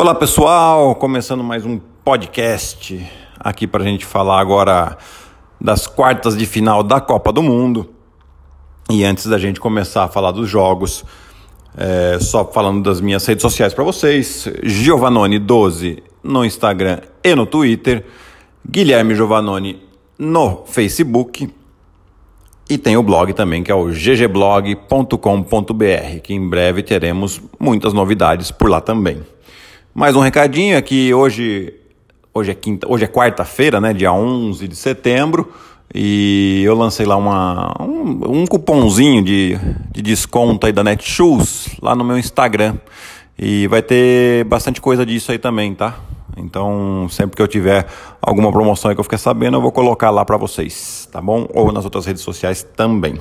Olá pessoal, começando mais um podcast aqui para a gente falar agora das quartas de final da Copa do Mundo. E antes da gente começar a falar dos jogos, é, só falando das minhas redes sociais para vocês: Giovanoni12 no Instagram e no Twitter, Guilherme Giovanoni no Facebook. E tem o blog também, que é o ggblog.com.br, que em breve teremos muitas novidades por lá também. Mais um recadinho é que hoje, hoje é, quinta, hoje é quarta-feira, né, dia 11 de setembro, e eu lancei lá uma, um, um cupomzinho de, de desconto aí da Netshoes lá no meu Instagram. E vai ter bastante coisa disso aí também, tá? Então, sempre que eu tiver alguma promoção que eu fiquei sabendo, eu vou colocar lá para vocês, tá bom? Ou nas outras redes sociais também.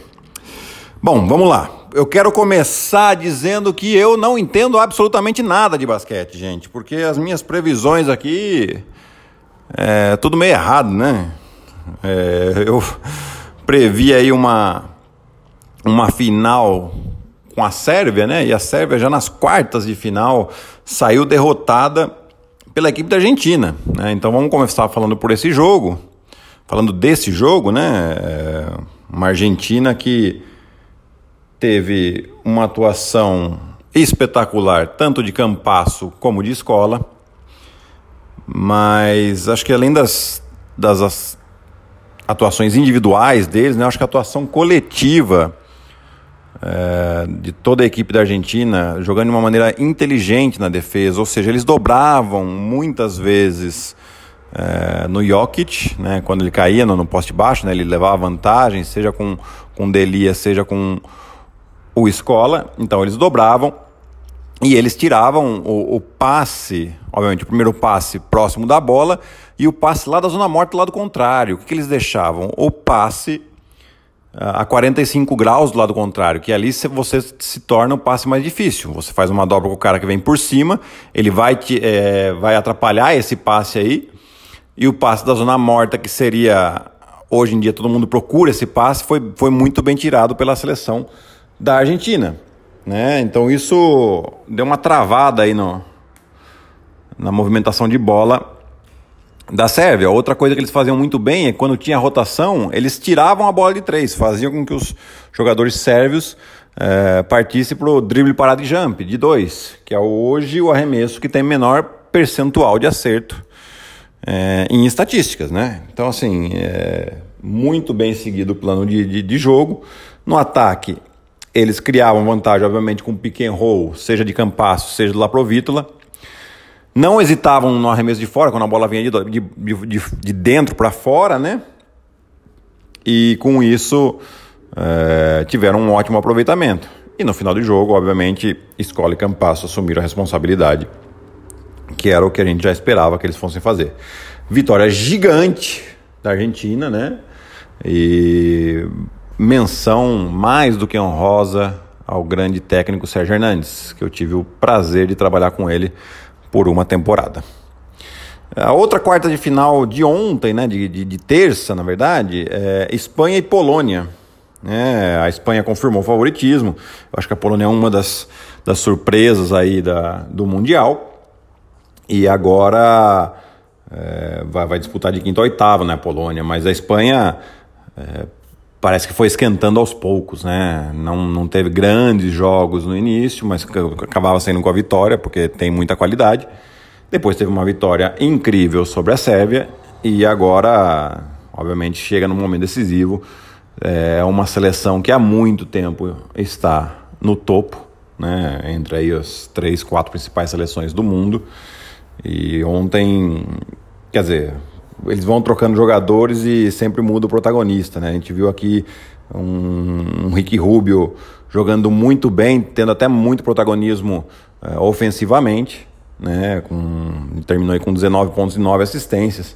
Bom, vamos lá. Eu quero começar dizendo que eu não entendo absolutamente nada de basquete, gente, porque as minhas previsões aqui é tudo meio errado, né? É, eu previ aí uma uma final com a Sérvia, né? E a Sérvia já nas quartas de final saiu derrotada pela equipe da Argentina, né? Então vamos começar falando por esse jogo, falando desse jogo, né? É uma Argentina que teve uma atuação espetacular, tanto de campasso como de escola. Mas acho que além das, das atuações individuais deles, né, acho que a atuação coletiva é, de toda a equipe da Argentina, jogando de uma maneira inteligente na defesa, ou seja, eles dobravam muitas vezes é, no Jokic, né, quando ele caía no, no poste baixo, né, ele levava vantagem, seja com, com Delia, seja com o Escola, então eles dobravam e eles tiravam o, o, passe, obviamente o primeiro passe próximo da bola e o passe lá da zona morta do lado contrário. O que, que eles deixavam? O passe ah, a 45 graus do lado contrário, que ali você se torna o passe mais difícil. Você faz uma dobra com o cara que vem por cima, ele vai, te, é, vai atrapalhar esse passe aí, e o passe da zona morta, que seria, hoje em dia todo mundo procura esse passe, foi, foi muito bem tirado pela seleção da Argentina. Né? Então isso deu uma travada aí no, na movimentação de bola da Sérvia. Outra coisa que eles faziam muito bem é quando tinha rotação, eles tiravam a bola de três, faziam com que os jogadores sérvios é, partissem para o drible parado de jump, de dois, que é hoje o arremesso que tem menor percentual de acerto é, em estatísticas. Né? Então, assim, é muito bem seguido o plano de, de, de jogo. No ataque, eles criavam vantagem, obviamente, com pick and roll, seja de Campasso, seja do Laprovítola. Não hesitavam no arremesso de fora, quando a bola vinha de, de, de, de dentro para fora, né? E com isso é, tiveram um ótimo aproveitamento. E no final do jogo, obviamente, Escola e Campasso assumiram a responsabilidade, que era o que a gente já esperava que eles fossem fazer. Vitória gigante da Argentina, né? E menção mais do que honrosa ao grande técnico Sérgio Hernandes, que eu tive o prazer de trabalhar com ele por uma temporada. A outra quarta de final de ontem, né, de, de, de terça, na verdade, é Espanha e Polônia. É, a Espanha confirmou o favoritismo. Eu acho que a Polônia é uma das, das surpresas aí da, do Mundial. E agora é, vai, vai, disputar de quinta a oitava, né, a Polônia. Mas a Espanha é, parece que foi esquentando aos poucos, né? Não, não teve grandes jogos no início, mas acabava saindo com a vitória, porque tem muita qualidade. Depois teve uma vitória incrível sobre a Sérvia e agora, obviamente, chega no momento decisivo. É uma seleção que há muito tempo está no topo, né? Entre aí as três, quatro principais seleções do mundo. E ontem, quer dizer, eles vão trocando jogadores e sempre muda o protagonista, né? A gente viu aqui um, um Ricky Rubio jogando muito bem, tendo até muito protagonismo é, ofensivamente, né? Com, terminou aí com 19 pontos e 9 assistências.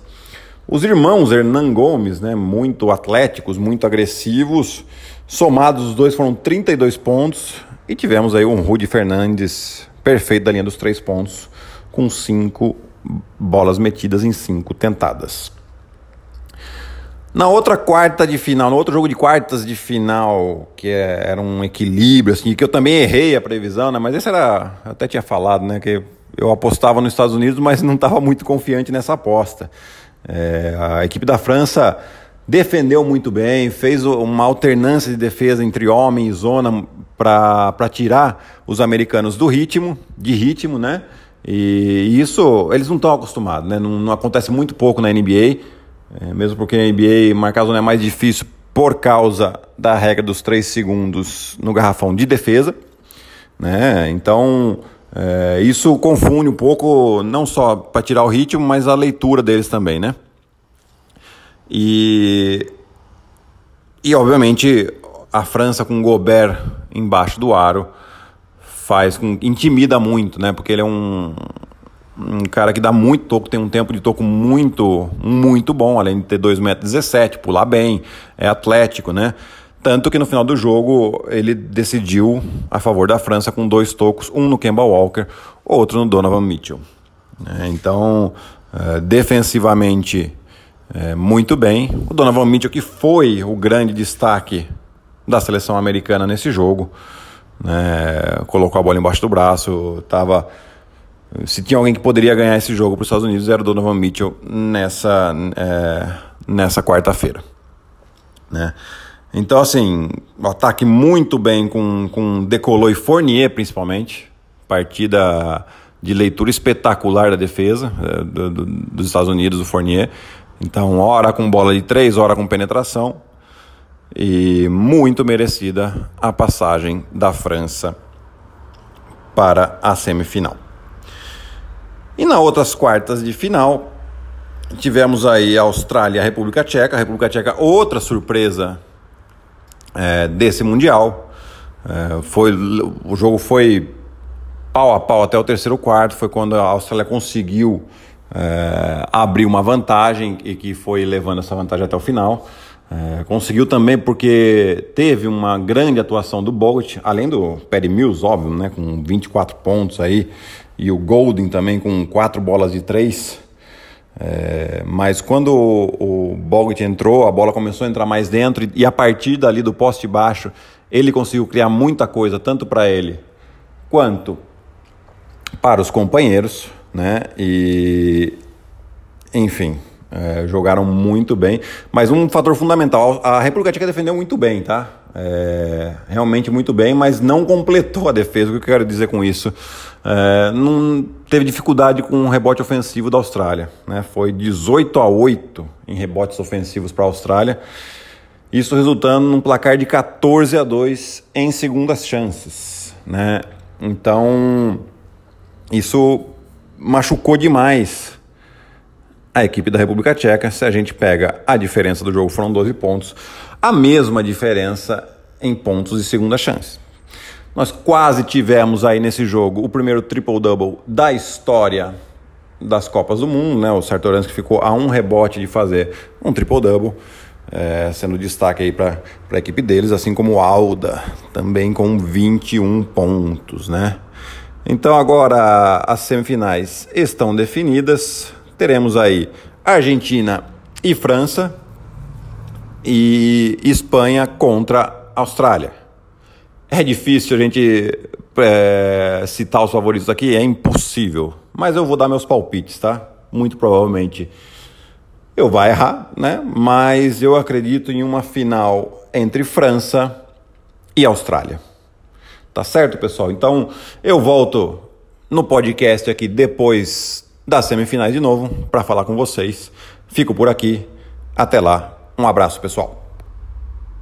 Os irmãos Hernan Gomes, né? Muito atléticos, muito agressivos, somados os dois foram 32 pontos e tivemos aí um Rudy Fernandes perfeito da linha dos três pontos com cinco bolas metidas em cinco tentadas. Na outra quarta de final, no outro jogo de quartas de final, que é, era um equilíbrio, assim, que eu também errei a previsão, né? Mas esse era. Eu até tinha falado, né? Que eu apostava nos Estados Unidos, mas não estava muito confiante nessa aposta. É, a equipe da França defendeu muito bem, fez uma alternância de defesa entre homem e zona para tirar os americanos do ritmo, de ritmo, né? E isso eles não estão acostumados, né? Não, não, acontece muito pouco na NBA, é, mesmo porque na NBA marcar zona é mais difícil por causa da regra dos 3 segundos no garrafão de defesa, né? Então é, isso confunde um pouco, não só para tirar o ritmo, mas a leitura deles também, né? E, e obviamente a França com Gobert embaixo do aro faz com intimida muito, né? Porque ele é um, um cara que dá muito toco, tem um tempo de toco muito muito bom, além de ter 2,17 m, pular bem, é atlético, né? Tanto que no final do jogo ele decidiu a favor da França com dois tocos, um no Kemba Walker, outro no Donovan Mitchell. É, então, é, defensivamente, é, muito bem. O Donovan Mitchell, que foi o grande destaque da seleção americana nesse jogo, né, colocou a bola embaixo do braço, estava se tinha alguém que poderia ganhar esse jogo para os Estados Unidos era o Donovan Mitchell nessa, é, nessa quarta-feira. Né? Então, assim, ataque muito bem com, com Decolou e Fournier, principalmente. Partida de leitura espetacular da defesa é, do, do, dos Estados Unidos, o Fournier. Então, hora com bola de três, hora com penetração. E muito merecida a passagem da França para a semifinal. E nas outras quartas de final, tivemos aí a Austrália a República Tcheca. A República Tcheca, outra surpresa é, desse Mundial. É, foi, o jogo foi pau a pau até o terceiro quarto, foi quando a Austrália conseguiu é, abrir uma vantagem e que foi levando essa vantagem até o final. É, conseguiu também porque teve uma grande atuação do Bogut, além do Perry Mills, óbvio, né, com 24 pontos aí, e o Golden também com quatro bolas de três. É, mas quando o, o Bogut entrou, a bola começou a entrar mais dentro e, e a partir dali do poste baixo ele conseguiu criar muita coisa, tanto para ele quanto para os companheiros, né? E enfim, é, jogaram muito bem. Mas um fator fundamental, a República Tcheca defendeu muito bem, tá? É, realmente muito bem, mas não completou a defesa. O que eu quero dizer com isso? É, não teve dificuldade com o rebote ofensivo da Austrália. Né? Foi 18 a 8 em rebotes ofensivos para a Austrália. Isso resultando num placar de 14 a 2 em segundas chances. Né? Então, isso machucou demais a equipe da República Tcheca. Se a gente pega a diferença do jogo, foram 12 pontos, a mesma diferença em pontos de segunda chance. Nós quase tivemos aí nesse jogo o primeiro triple-double da história das Copas do Mundo, né? O Sartoransky ficou a um rebote de fazer um triple-double, é, sendo destaque aí para a equipe deles, assim como o Alda, também com 21 pontos, né? Então agora as semifinais estão definidas, teremos aí Argentina e França e Espanha contra Austrália. É difícil a gente é, citar os favoritos aqui, é impossível. Mas eu vou dar meus palpites, tá? Muito provavelmente eu vou errar, né? Mas eu acredito em uma final entre França e Austrália. Tá certo, pessoal? Então eu volto no podcast aqui depois das semifinais de novo para falar com vocês. Fico por aqui. Até lá. Um abraço, pessoal.